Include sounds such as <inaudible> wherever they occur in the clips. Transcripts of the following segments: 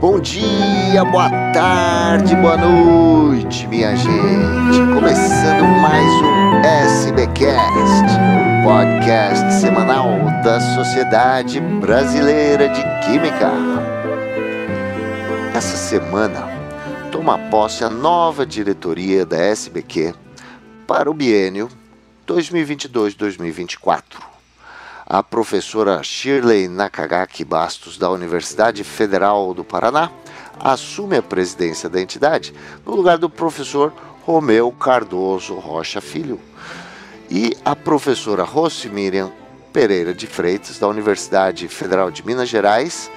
Bom dia, boa tarde, boa noite, minha gente. Começando mais um SBcast, podcast semanal da Sociedade Brasileira de Química. Essa semana toma posse a nova diretoria da SBQ para o biênio 2022-2024 a professora Shirley Nakagaki Bastos, da Universidade Federal do Paraná, assume a presidência da entidade no lugar do professor Romeu Cardoso Rocha Filho. E a professora Miriam Pereira de Freitas, da Universidade Federal de Minas Gerais,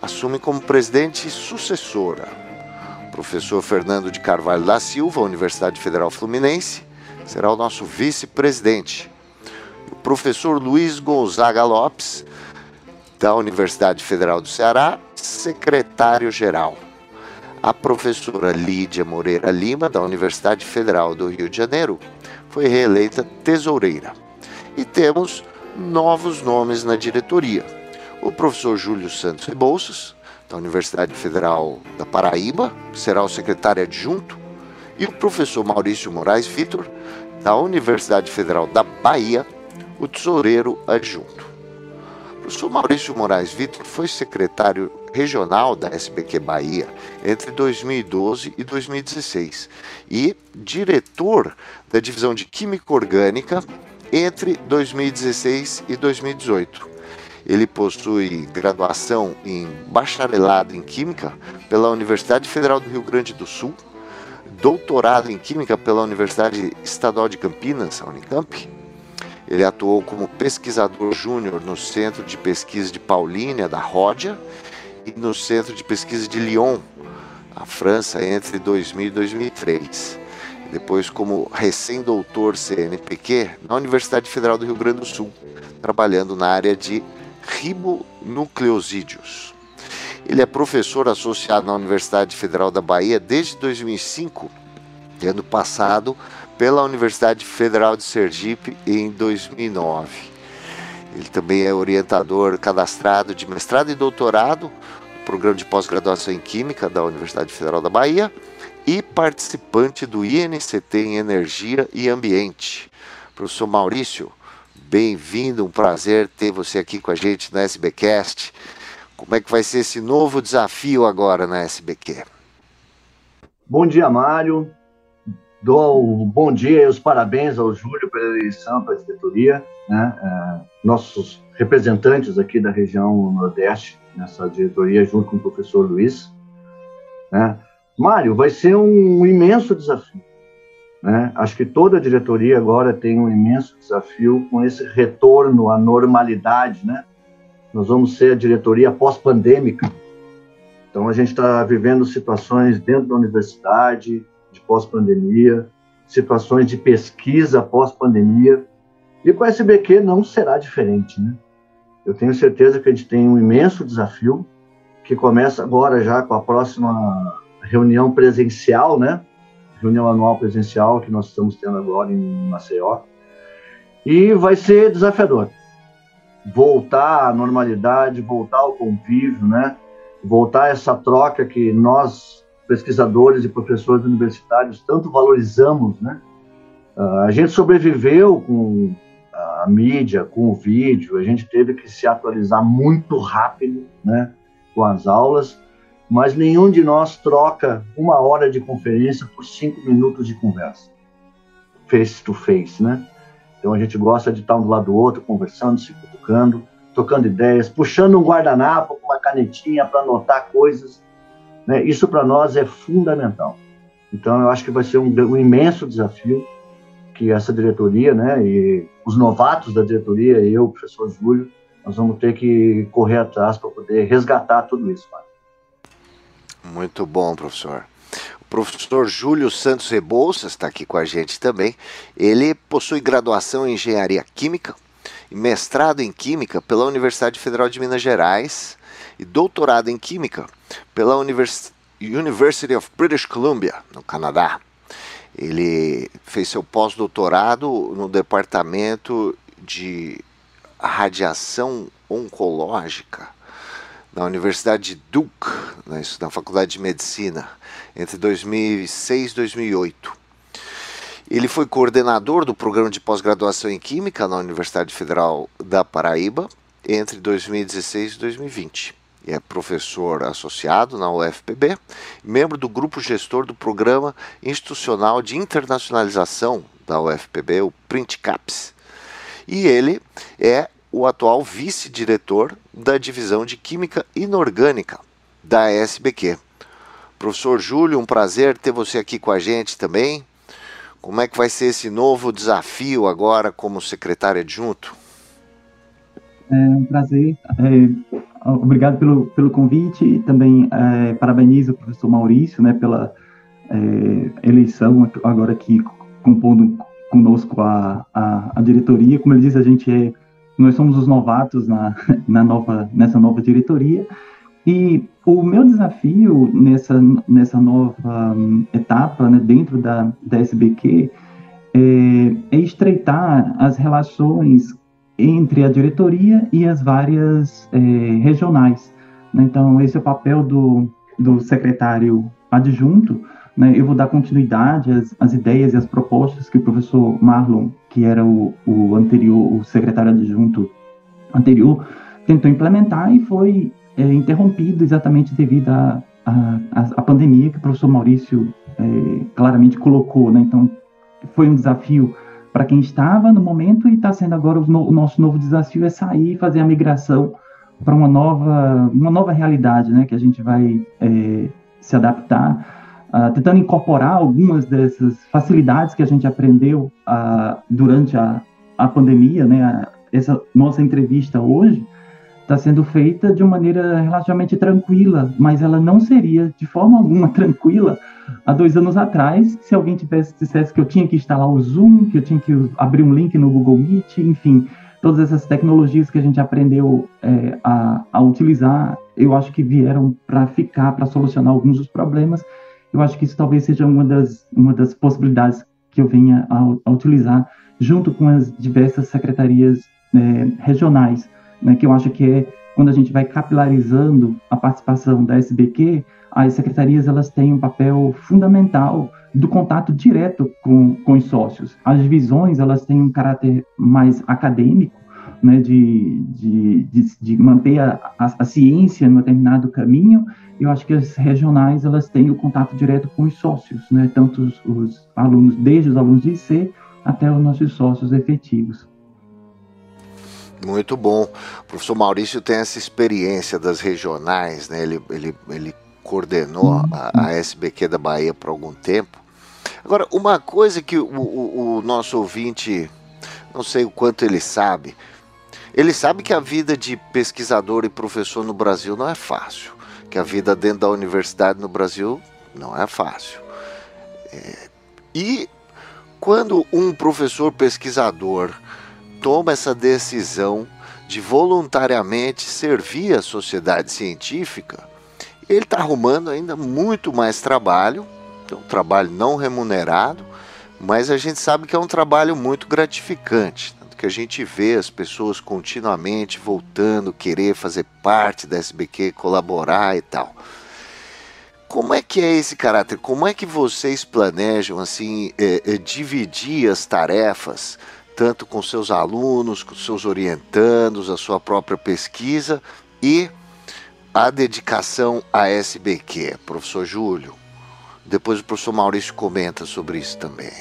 assume como presidente sucessora. O professor Fernando de Carvalho da Silva, Universidade Federal Fluminense, será o nosso vice-presidente professor Luiz Gonzaga Lopes, da Universidade Federal do Ceará, secretário-geral. A professora Lídia Moreira Lima, da Universidade Federal do Rio de Janeiro, foi reeleita tesoureira. E temos novos nomes na diretoria. O professor Júlio Santos Rebouças, da Universidade Federal da Paraíba, será o secretário adjunto, e o professor Maurício Moraes Vitor, da Universidade Federal da Bahia, o tesoureiro adjunto. O professor Maurício Moraes Vitor foi secretário regional da SBQ Bahia entre 2012 e 2016 e diretor da divisão de Química Orgânica entre 2016 e 2018. Ele possui graduação em bacharelado em Química pela Universidade Federal do Rio Grande do Sul, doutorado em Química pela Universidade Estadual de Campinas, a Unicamp, ele atuou como pesquisador júnior no Centro de Pesquisa de Paulínia, da Ródia, e no Centro de Pesquisa de Lyon, na França, entre 2000 e 2003. Depois, como recém-doutor CNPq na Universidade Federal do Rio Grande do Sul, trabalhando na área de ribonucleosídeos. Ele é professor associado na Universidade Federal da Bahia desde 2005 e ano passado pela Universidade Federal de Sergipe em 2009. Ele também é orientador cadastrado de mestrado e doutorado no programa de pós-graduação em Química da Universidade Federal da Bahia e participante do INCT em Energia e Ambiente. Professor Maurício, bem-vindo, um prazer ter você aqui com a gente na SBcast. Como é que vai ser esse novo desafio agora na SBQ? Bom dia, Mário. Dou um bom dia e os parabéns ao Júlio pela eleição para a diretoria, né? É, nossos representantes aqui da região Nordeste nessa diretoria, junto com o professor Luiz. Né? Mário, vai ser um imenso desafio. Né? Acho que toda a diretoria agora tem um imenso desafio com esse retorno à normalidade. Né? Nós vamos ser a diretoria pós-pandêmica. Então, a gente está vivendo situações dentro da universidade, de pós-pandemia, situações de pesquisa pós-pandemia. E com a SBQ não será diferente, né? Eu tenho certeza que a gente tem um imenso desafio, que começa agora já com a próxima reunião presencial, né? Reunião anual presencial que nós estamos tendo agora em Maceió. E vai ser desafiador. Voltar à normalidade, voltar ao convívio, né? Voltar a essa troca que nós pesquisadores e professores universitários tanto valorizamos, né? A gente sobreviveu com a mídia, com o vídeo, a gente teve que se atualizar muito rápido, né, com as aulas, mas nenhum de nós troca uma hora de conferência por cinco minutos de conversa, face to face, né? Então a gente gosta de estar um do lado do outro, conversando, se cutucando, tocando ideias, puxando um guardanapo com uma canetinha para anotar coisas né? Isso para nós é fundamental. Então, eu acho que vai ser um, um, imenso desafio que essa diretoria, né, e os novatos da diretoria, eu, o professor Júlio, nós vamos ter que correr atrás para poder resgatar tudo isso. Mário. Muito bom, professor. O professor Júlio Santos Rebouças está aqui com a gente também. Ele possui graduação em Engenharia Química e mestrado em Química pela Universidade Federal de Minas Gerais e doutorado em Química pela Univers University of British Columbia, no Canadá. Ele fez seu pós-doutorado no departamento de radiação oncológica na Universidade de Duke, na, na Faculdade de Medicina, entre 2006 e 2008. Ele foi coordenador do programa de pós-graduação em Química na Universidade Federal da Paraíba entre 2016 e 2020. É professor associado na UFPB, membro do grupo gestor do Programa Institucional de Internacionalização da UFPB, o PrintCaps. E ele é o atual vice-diretor da divisão de Química Inorgânica da SBQ. Professor Júlio, um prazer ter você aqui com a gente também. Como é que vai ser esse novo desafio agora como secretário adjunto? É um prazer. É, obrigado pelo, pelo convite e também é, parabenizo o professor Maurício né, pela é, eleição agora aqui compondo conosco a, a, a diretoria. Como ele disse, a gente é nós somos os novatos na, <laughs> na nova, nessa nova diretoria. E o meu desafio nessa, nessa nova um, etapa, né, dentro da, da SBQ, é, é, estreitar as relações entre a diretoria e as várias é, regionais. Né? Então, esse é o papel do, do secretário adjunto, né, eu vou dar continuidade às, às, ideias e às propostas que o professor Marlon, que era o, o anterior, o secretário adjunto anterior, tentou implementar e foi é, interrompido exatamente devido à a, a, a, pandemia que o professor Maurício é, claramente colocou. Né? Então, foi um desafio para quem estava no momento e está sendo agora o, no, o, nosso novo desafio é sair e fazer a migração para uma nova, uma nova realidade, né? que a gente vai é, se adaptar uh, tentando incorporar algumas dessas facilidades que a gente aprendeu uh, durante a, a pandemia, né? essa nossa entrevista hoje está sendo feita de uma maneira relativamente tranquila, mas ela não seria de forma alguma <laughs> tranquila há dois anos atrás, se alguém tivesse dissesse que eu tinha que instalar o Zoom, que eu tinha que abrir um link no Google Meet, enfim, todas essas tecnologias que a gente aprendeu é, a, a utilizar, eu acho que vieram para ficar, para solucionar alguns dos problemas. Eu acho que isso talvez seja uma das, uma das possibilidades que eu venha a, a utilizar junto com as diversas secretarias é, regionais, né, que eu acho que é quando a gente vai capilarizando a participação da SBQ, as secretarias elas têm um papel fundamental do contato direto com, com os sócios. As divisões elas têm um caráter mais acadêmico, né, de, de, de, de manter a, a, a, ciência em determinado caminho, eu acho que as regionais elas têm o contato direto com os sócios, né, tanto os, os alunos, desde os alunos de IC até os nossos sócios efetivos. Muito bom. O professor Maurício tem essa experiência das regionais, né? ele, ele, ele coordenou a, a SBQ da Bahia por algum tempo. Agora, uma coisa que o, o, o nosso ouvinte, não sei o quanto ele sabe, ele sabe que a vida de pesquisador e professor no Brasil não é fácil, que a vida dentro da universidade no Brasil não é fácil. É, e quando um professor pesquisador toma essa decisão de voluntariamente servir a sociedade científica, ele está arrumando ainda muito mais trabalho, é um trabalho não remunerado, mas a gente sabe que é um trabalho muito gratificante que a gente vê as pessoas continuamente voltando, querer fazer parte da SBQ, colaborar e tal. Como é que é esse caráter? Como é que vocês planejam assim é, é, dividir as tarefas, tanto com seus alunos, com seus orientandos, a sua própria pesquisa e a dedicação à SBQ, professor Júlio? Depois o professor Maurício comenta sobre isso também.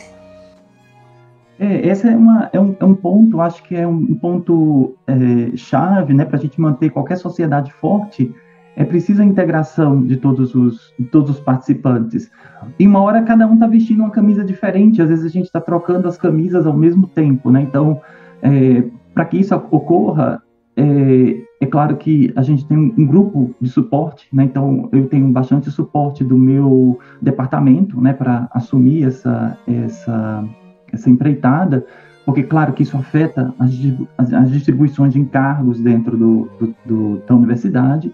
É, esse é, uma, é, um, é um ponto, acho que é um ponto é, chave, né, para a gente manter qualquer sociedade forte, é preciso a integração de todos os, todos os participantes. E uma hora cada um está vestindo uma camisa diferente, às vezes a gente está trocando as camisas ao mesmo tempo, né? Então, é, para que isso ocorra, é, é, claro que a gente tem um, grupo de suporte, né? Então, eu tenho bastante suporte do meu departamento, né, para assumir essa, essa essa empreitada, porque, claro, que isso afeta as, as distribuições de encargos dentro do, do, do da universidade,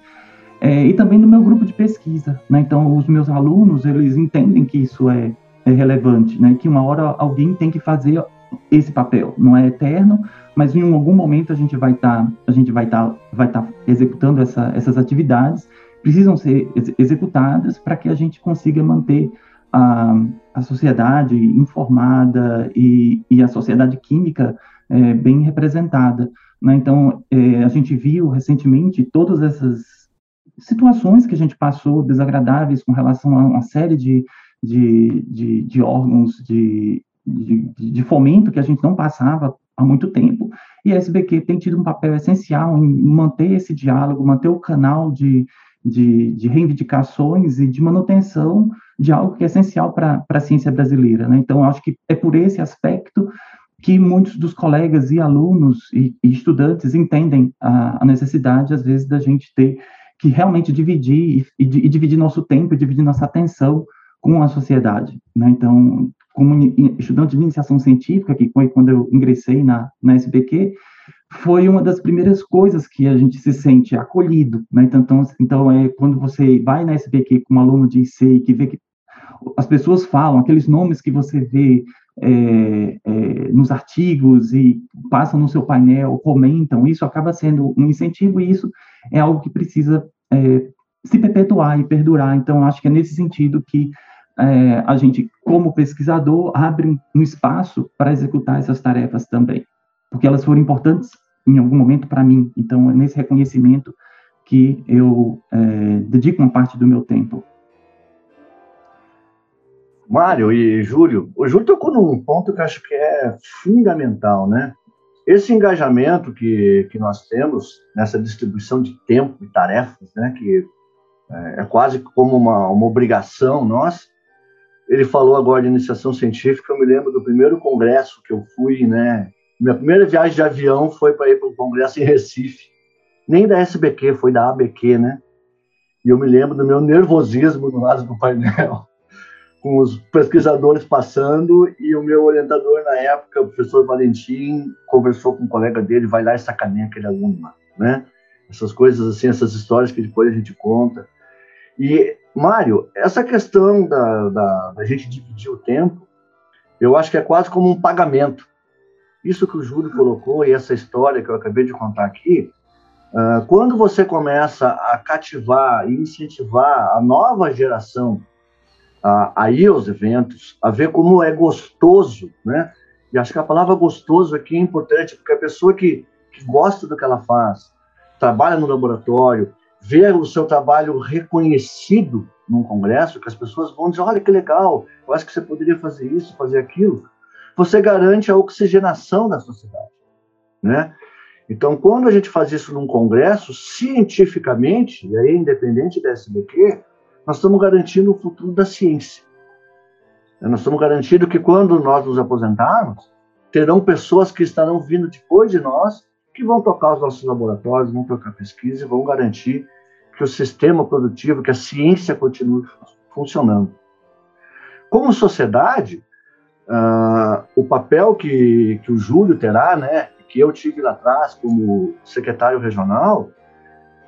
é, e também no meu grupo de pesquisa. Né? Então, os meus alunos, eles entendem que isso é, é relevante, né? que uma hora alguém tem que fazer esse papel. Não é eterno, mas em algum momento a gente vai estar tá, a gente vai estar tá, vai tá executando essa, essas atividades precisam ser ex executadas para que a gente consiga manter a, a sociedade informada e, e a sociedade química é, bem representada. Né? Então, é, a gente viu recentemente todas essas situações que a gente passou desagradáveis com relação a uma série de, de, de, de órgãos de, de, de, fomento que a gente não passava há muito tempo. E a SBQ tem tido um papel essencial em manter esse diálogo, manter o canal de, de, de reivindicações e de manutenção de algo que é essencial para a ciência brasileira. Né? Então, acho que é por esse aspecto que muitos dos colegas e alunos e, e estudantes entendem a, a, necessidade, às vezes, da gente ter que realmente dividir e, e, e, dividir nosso tempo e dividir nossa atenção com a sociedade. Né? Então, como estudante de iniciação científica, que foi quando eu ingressei na, na SBQ, foi uma das primeiras coisas que a gente se sente acolhido, né? Então, então, então é quando você vai na SBQ com um aluno de IC que vê que as pessoas falam aqueles nomes que você vê é, é, nos artigos e passam no seu painel, comentam, isso acaba sendo um incentivo e isso é algo que precisa é, se perpetuar e perdurar. Então, acho que é nesse sentido que é, a gente, como pesquisador, abre um espaço para executar essas tarefas também porque elas foram importantes em algum momento para mim. Então, é nesse reconhecimento que eu é, dedico uma parte do meu tempo. Mário e Júlio, o Júlio tocou num ponto que eu acho que é fundamental, né? Esse engajamento que, que nós temos nessa distribuição de tempo e tarefas, né, que é, é quase como uma, uma obrigação nossa. Ele falou agora de iniciação científica, eu me lembro do primeiro congresso que eu fui, né, minha primeira viagem de avião foi para ir para o congresso em Recife. Nem da SBQ, foi da ABQ, né? E eu me lembro do meu nervosismo no lado do painel, com os pesquisadores passando e o meu orientador na época, o professor Valentim, conversou com um colega dele, vai lá e sacaneia aquele aluno lá, né? Essas coisas assim, essas histórias que depois a gente conta. E, Mário, essa questão da, da, da gente dividir o tempo, eu acho que é quase como um pagamento isso que o Júlio colocou e essa história que eu acabei de contar aqui, uh, quando você começa a cativar e incentivar a nova geração a, a ir aos eventos, a ver como é gostoso, né? E acho que a palavra gostoso aqui é importante, porque a pessoa que, que gosta do que ela faz, trabalha no laboratório, ver o seu trabalho reconhecido num congresso, que as pessoas vão dizer, olha que legal, eu acho que você poderia fazer isso, fazer aquilo você garante a oxigenação da sociedade, né? Então, quando a gente faz isso num congresso, cientificamente, e aí independente da SBQ, nós estamos garantindo o futuro da ciência. Nós estamos garantindo que quando nós nos aposentarmos, terão pessoas que estarão vindo depois de nós, que vão tocar os nossos laboratórios, vão tocar pesquisa e vão garantir que o sistema produtivo, que a ciência continue funcionando. Como sociedade, Uh, o papel que, que o Júlio terá, né, que eu tive lá atrás como secretário regional,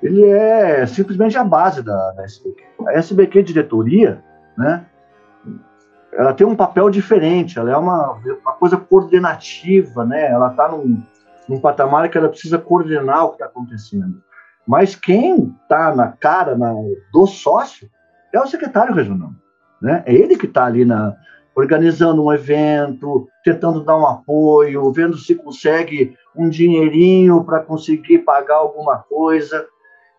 ele é simplesmente a base da, da SBQ. A SBQ diretoria, né, ela tem um papel diferente, ela é uma, uma coisa coordenativa, né, ela está num, num patamar que ela precisa coordenar o que está acontecendo. Mas quem está na cara na, do sócio é o secretário regional. Né? É ele que está ali na, organizando um evento, tentando dar um apoio, vendo se consegue um dinheirinho para conseguir pagar alguma coisa.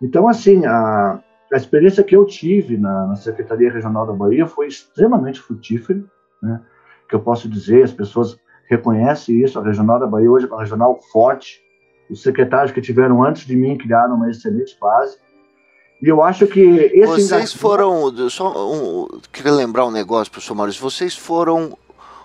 Então, assim, a, a experiência que eu tive na, na, Secretaria Regional da Bahia foi extremamente frutífera, né? que eu posso dizer, as pessoas reconhecem isso, a Regional da Bahia hoje é uma regional forte, os secretários que tiveram antes de mim criaram uma excelente base, e eu acho que esse Vocês foram. Só um, queria lembrar um negócio, professor Maurício. Vocês foram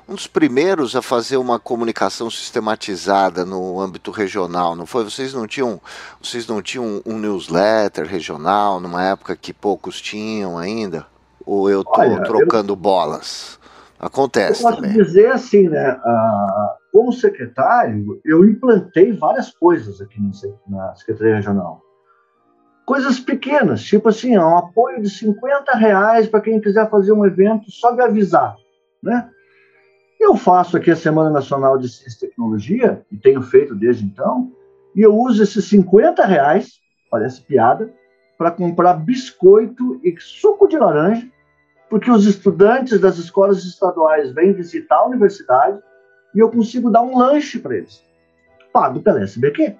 um dos primeiros a fazer uma comunicação sistematizada no âmbito regional, não foi? Vocês não tinham, vocês não tinham um newsletter regional numa época que poucos tinham ainda? Ou eu estou trocando eu, bolas? Acontece eu posso também. dizer assim, né? Uh, como secretário, eu implantei várias coisas aqui na Secretaria Regional coisas pequenas, tipo assim, um apoio de 50 reais para quem quiser fazer um evento, só me avisar, né? Eu faço aqui a Semana Nacional de Ciência e Tecnologia, e tenho feito desde então, e eu uso esses 50 reais, parece piada, para comprar biscoito e suco de laranja, porque os estudantes das escolas estaduais vêm visitar a universidade e eu consigo dar um lanche para eles. Pago pela SBQ.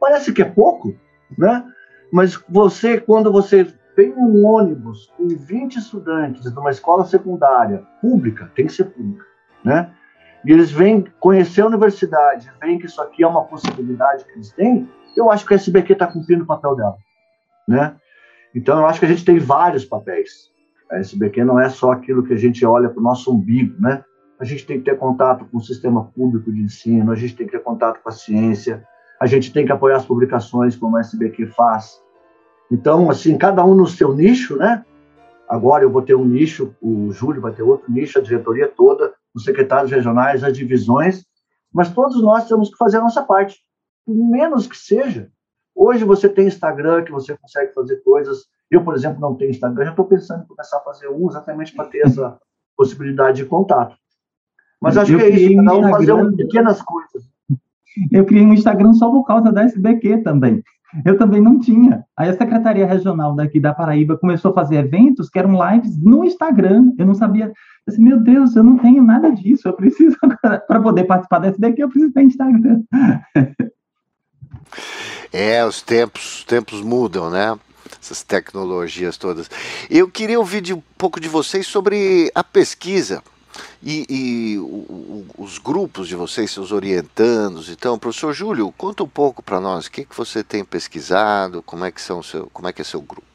Parece que é pouco, né? Mas você, quando você tem um ônibus com 20 estudantes numa escola secundária pública, tem que ser pública, né? E eles vêm conhecer a universidade, veem que isso aqui é uma possibilidade que eles têm, eu acho que a SBQ está cumprindo o papel dela, né? Então, eu acho que a gente tem vários papéis. A SBQ não é só aquilo que a gente olha para o nosso umbigo, né? A gente tem que ter contato com o sistema público de ensino, a gente tem que ter contato com a ciência, a gente tem que apoiar as publicações como a SBQ faz. Então, assim, cada um no seu nicho, né? Agora eu vou ter um nicho, o Júlio vai ter outro nicho, a diretoria toda, os secretários regionais, as divisões, mas todos nós temos que fazer a nossa parte, menos que seja. Hoje você tem Instagram, que você consegue fazer coisas. Eu, por exemplo, não tenho Instagram, já estou pensando em começar a fazer um exatamente para ter essa possibilidade de contato. Mas acho eu que é isso, cada um fazer pequenas coisas. Eu criei um Instagram só por causa da SBQ também. Eu também não tinha. Aí a Secretaria Regional daqui da Paraíba começou a fazer eventos que eram lives no Instagram. Eu não sabia. Meu Deus, eu não tenho nada disso. Eu preciso, <laughs> para poder participar da SBQ, eu preciso ter Instagram. <laughs> É, os tempos, os tempos mudam, né? Essas tecnologias todas. Eu queria ouvir de, um pouco de vocês sobre a pesquisa e, e o, o, os grupos de vocês, seus orientandos. Então, professor Júlio, conta um pouco para nós o que, que você tem pesquisado, como é que, são seu, como é, que é seu grupo.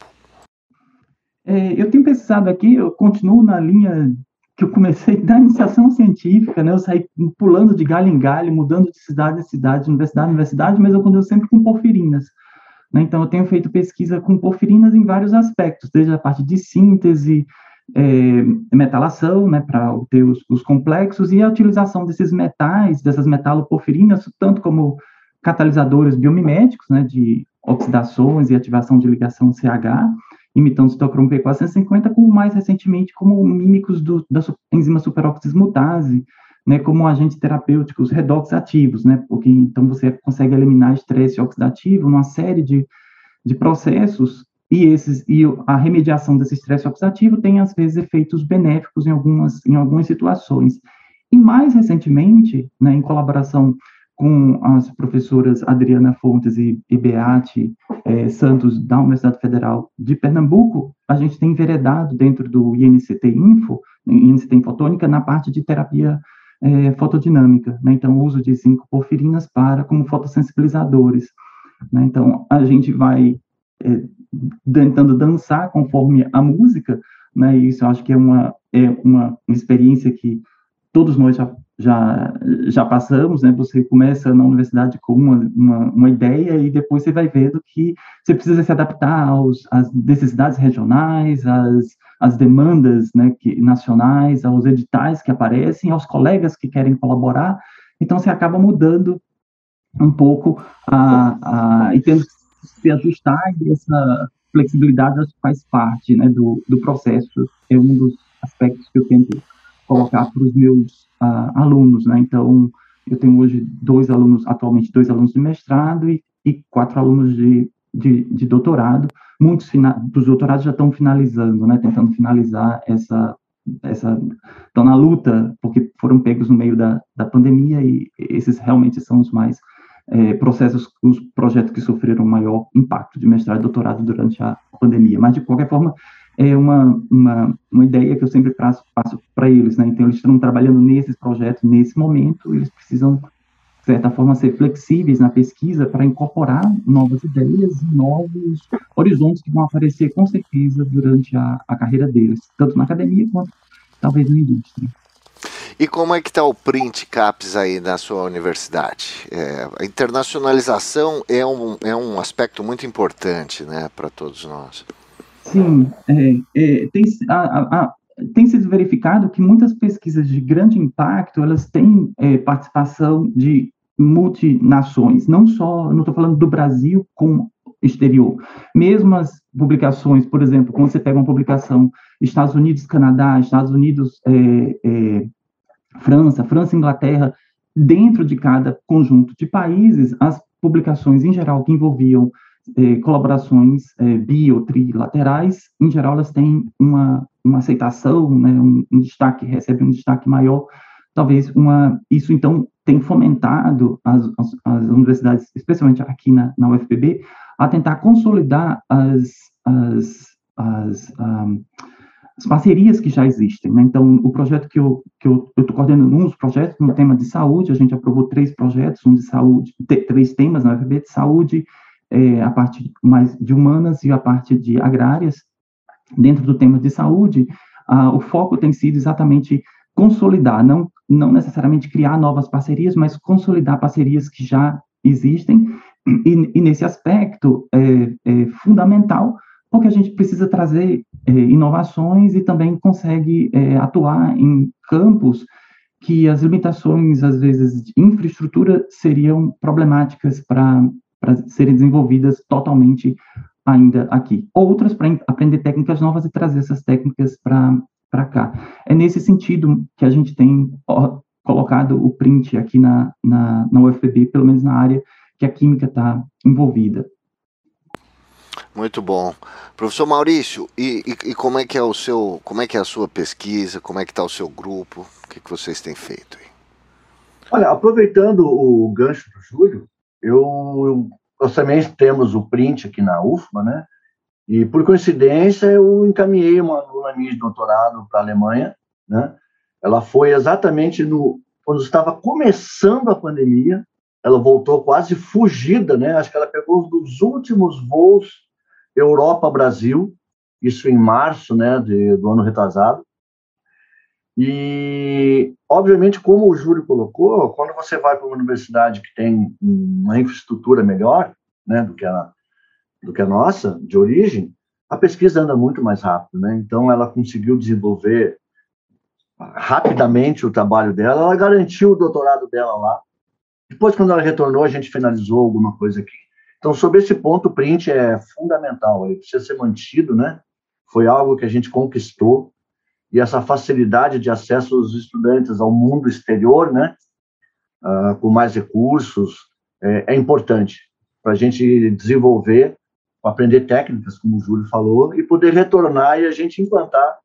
É, eu tenho pesquisado aqui, eu continuo na linha que eu comecei <laughs> da iniciação científica, né? Eu saí pulando de galho em galho, mudando de cidade em cidade, universidade em universidade, mas eu continuo sempre com porfirinas. Né? Então, eu tenho feito pesquisa com porfirinas em vários aspectos, desde a parte de síntese, é, metalação, né, para obter os, os, complexos, e a utilização desses metais, dessas metaloporfirinas, tanto como catalisadores biomiméticos, né, de oxidações e ativação de ligação CH, imitando citocromo P450, como mais recentemente como mímicos do, da enzima superoxismutase, né, como agentes terapêuticos redox ativos, né, porque então você consegue eliminar estresse oxidativo numa série de, de processos e, esses, e a remediação desse estresse oxidativo tem, às vezes, efeitos benéficos em algumas, em algumas situações. E mais recentemente, né, em colaboração com as professoras Adriana Fontes e, e Beate é, Santos, da Universidade Federal de Pernambuco, a gente tem enveredado dentro do INCT Info, INCT Infotônica, na parte de terapia é, fotodinâmica, né? então uso de zinco porfirinas para como fotossensibilizadores. Né? Então a gente vai tentando dançar conforme a música, né? E isso eu acho que é uma, é uma, experiência que todos nós já, já, já passamos, né? Você começa na universidade com uma, uma, uma, ideia e depois você vai vendo que você precisa se adaptar aos, às necessidades regionais, às, às demandas né, que, nacionais, aos editais que aparecem, aos colegas que querem colaborar. Então, você acaba mudando um pouco a, a, e tendo se ajustar e essa flexibilidade faz parte né, do, do processo, é um dos aspectos que eu tento colocar para os meus uh, alunos, né, então eu tenho hoje dois alunos, atualmente dois alunos de mestrado e, e quatro alunos de, de, de doutorado, muitos dos doutorados já estão finalizando, né, tentando finalizar essa essa estão na luta porque foram pegos no meio da, da pandemia e esses realmente são os mais é, processos, os projetos que sofreram maior impacto de mestrado e doutorado durante a pandemia. Mas, de qualquer forma, é uma, uma, uma ideia que eu sempre passo, para eles, né? Então, eles estão trabalhando nesses projetos, nesse momento, eles precisam, de certa forma, ser flexíveis na pesquisa para incorporar novas ideias e novos horizontes que vão aparecer, com certeza, durante a, a carreira deles, tanto na academia quanto, talvez, na indústria. E como é que está o print CAPES aí na sua universidade? É, a internacionalização é um, é um aspecto muito importante né, para todos nós. Sim, é, é, tem, a, a, tem sido verificado que muitas pesquisas de grande impacto, elas têm é, participação de multinações, não só, não estou falando do Brasil com exterior. Mesmo as publicações, por exemplo, quando você pega uma publicação Estados Unidos, Canadá, Estados Unidos, é, é, França, França e Inglaterra, dentro de cada conjunto de países, as publicações em geral que envolviam eh, colaborações eh, bi ou trilaterais, em geral elas têm uma, uma aceitação, né, um, um destaque, recebem um destaque maior, talvez uma, isso então tem fomentado as, as, as universidades, especialmente aqui na, na UFPB, a tentar consolidar as, as, as, um, as parcerias que já existem. Né? Então, o projeto que eu que eu estou coordenando, um dos projetos no tema de saúde, a gente aprovou três projetos, um de saúde, três temas na UFB de saúde, é, a parte mais de humanas e a parte de agrárias. Dentro do tema de saúde, o foco tem sido exatamente consolidar, não, não necessariamente criar novas parcerias, mas consolidar parcerias que já existem. E, e nesse aspecto é, é fundamental porque a gente precisa trazer é, inovações e também consegue é, atuar em campos que as limitações, às vezes, de infraestrutura seriam problemáticas para serem desenvolvidas totalmente ainda aqui. Outras para aprender técnicas novas e trazer essas técnicas para cá. É nesse sentido que a gente tem colocado o print aqui na, na, na UFB, pelo menos na área que a química está envolvida. Muito bom. Professor Maurício, e, e, e, como é que é o seu, como é que é a sua pesquisa, como é que está o seu grupo, o que, que vocês têm feito aí? Olha, aproveitando o gancho do Júlio, eu, nós também temos o print aqui na UFBA, né? E por coincidência eu encaminhei uma aluna minha de doutorado para a Alemanha, né? Ela foi exatamente no quando estava começando a pandemia, ela voltou quase fugida, né? Acho que ela pegou um dos últimos voos Europa-Brasil, isso em março né, de, do ano retrasado. E, obviamente, como o Júlio colocou, quando você vai para uma universidade que tem uma infraestrutura melhor né, do, que a, do que a nossa, de origem, a pesquisa anda muito mais rápido. Né? Então, ela conseguiu desenvolver rapidamente o trabalho dela, ela garantiu o doutorado dela lá. Depois, quando ela retornou, a gente finalizou alguma coisa aqui. Então, sobre esse ponto, o print é fundamental, ele precisa ser mantido, né? Foi algo que a gente conquistou, e essa facilidade de acesso dos estudantes ao mundo exterior, né? Uh, com mais recursos, é, é importante para a gente desenvolver, aprender técnicas, como o Júlio falou, e poder retornar e a gente implantar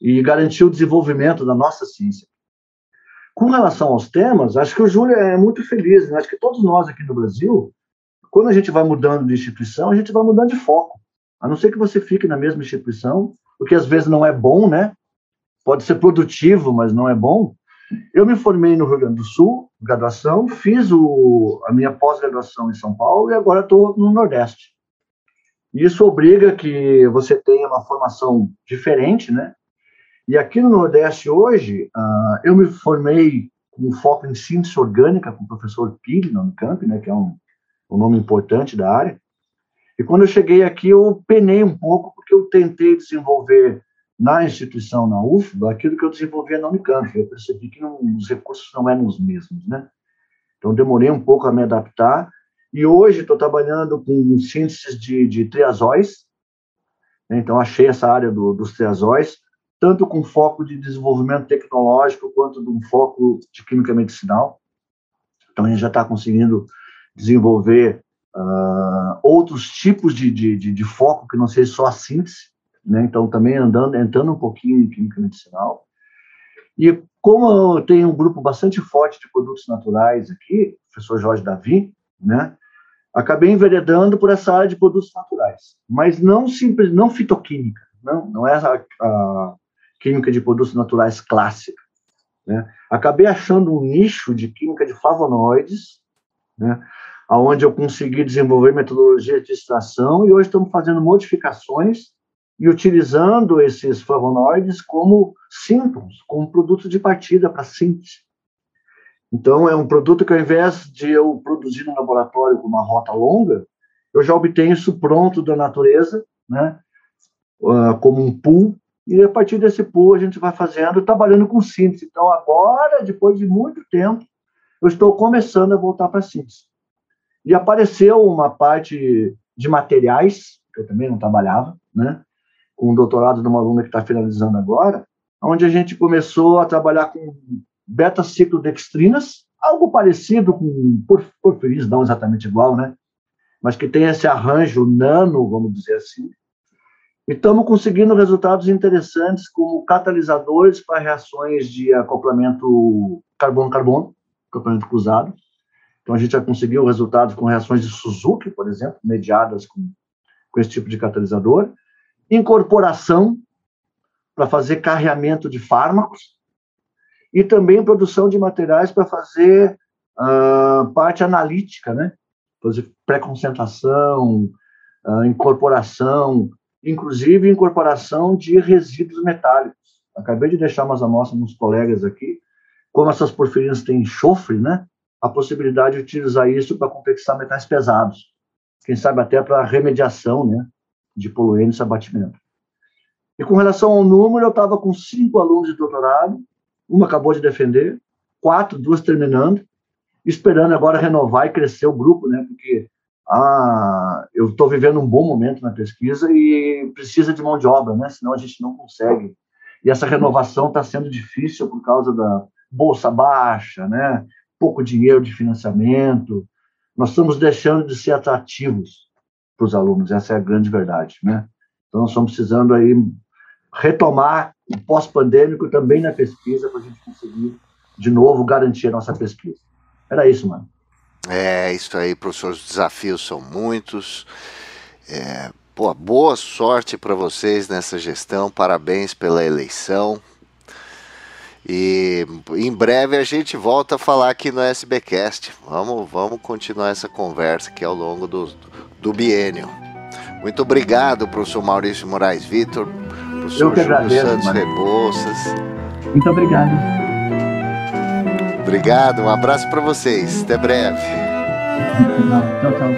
e garantir o desenvolvimento da nossa ciência. Com relação aos temas, acho que o Júlio é muito feliz, né? acho que todos nós aqui no Brasil quando a gente vai mudando de instituição, a gente vai mudando de foco. A não ser que você fique na mesma instituição, o que às vezes não é bom, né? Pode ser produtivo, mas não é bom. Eu me formei no Rio Grande do Sul, graduação, fiz o, a minha pós-graduação em São Paulo e agora estou no Nordeste. Isso obriga que você tenha uma formação diferente, né? E aqui no Nordeste hoje, uh, eu me formei com foco em síntese orgânica com o professor Pili, no Unicamp, né, que é um um nome importante da área. E quando eu cheguei aqui, eu penei um pouco, porque eu tentei desenvolver na instituição, na UFBA, aquilo que eu desenvolvia na Unicamp. Eu percebi que não, os recursos não eram os mesmos, né? Então, demorei um pouco a me adaptar. E hoje estou trabalhando com sínteses de, de triazóis. Né? Então, achei essa área do, dos triazóis, tanto com foco de desenvolvimento tecnológico, quanto de um foco de química medicinal. Então, a gente já está conseguindo desenvolver uh, outros tipos de, de, de, de, foco que não seja só a síntese, né? Então, também andando, entrando um pouquinho em química medicinal. E como eu tenho um grupo bastante forte de produtos naturais aqui, professor Jorge Davi, né? Acabei enveredando por essa área de produtos naturais, mas não simples, não fitoquímica, não, não é a, a química de produtos naturais clássica. Né? Acabei achando um nicho de química de flavonoides, né? onde eu consegui desenvolver metodologia de extração e hoje estamos fazendo modificações e utilizando esses flavonoides como síntons, como produto de partida para síntese. Então, é um produto que ao invés de eu produzir no laboratório com uma rota longa, eu já obtenho isso pronto da natureza, né, uh, como um pool, e a partir desse pool a gente vai fazendo, trabalhando com síntese. Então, agora, depois de muito tempo, eu estou começando a voltar para síntese. E apareceu uma parte de materiais, que eu também não trabalhava, né? com o doutorado de uma aluna que está finalizando agora, onde a gente começou a trabalhar com beta-ciclodextrinas, algo parecido com porfirinas, não exatamente igual, né? Mas que tem esse arranjo nano, vamos dizer assim. E estamos conseguindo resultados interessantes como catalisadores para reações de acoplamento carbono-carbono, acoplamento cruzado. Então, a gente já conseguiu resultados com reações de Suzuki, por exemplo, mediadas com, com esse tipo de catalisador. Incorporação para fazer carreamento de fármacos e também produção de materiais para fazer uh, parte analítica, né? Fazer pré-concentração, uh, incorporação, inclusive incorporação de resíduos metálicos. Acabei de deixar umas amostras nos colegas aqui, como essas porfirinas têm enxofre, né? A possibilidade de utilizar isso para complexar metais pesados. Quem sabe até para remediação, né? De poluentes e abatimento. E com relação ao número, eu estava com cinco alunos de doutorado, uma acabou de defender, quatro, duas terminando, esperando agora renovar e crescer o grupo, né? Porque ah, eu estou vivendo um bom momento na pesquisa e precisa de mão de obra, né? Senão a gente não consegue. E essa renovação está sendo difícil por causa da bolsa baixa, né? Pouco dinheiro de financiamento. Nós estamos deixando de ser atrativos para os alunos. Essa é a grande verdade, né? Então nós estamos precisando aí retomar o pós-pandêmico também na pesquisa para a gente conseguir de novo garantir a nossa pesquisa. Era isso, mano. É, isso aí, professor. Os desafios são muitos. É, pô, boa sorte para vocês nessa gestão. Parabéns pela eleição. E em breve a gente volta a falar aqui no SBcast. Vamos, vamos continuar essa conversa aqui ao longo do, do biênio. Muito obrigado, professor Maurício Moraes Vitor, professor Eu que agradeço, Santos Rebouças. Muito obrigado. Obrigado, um abraço para vocês. Até breve. Tchau, tchau.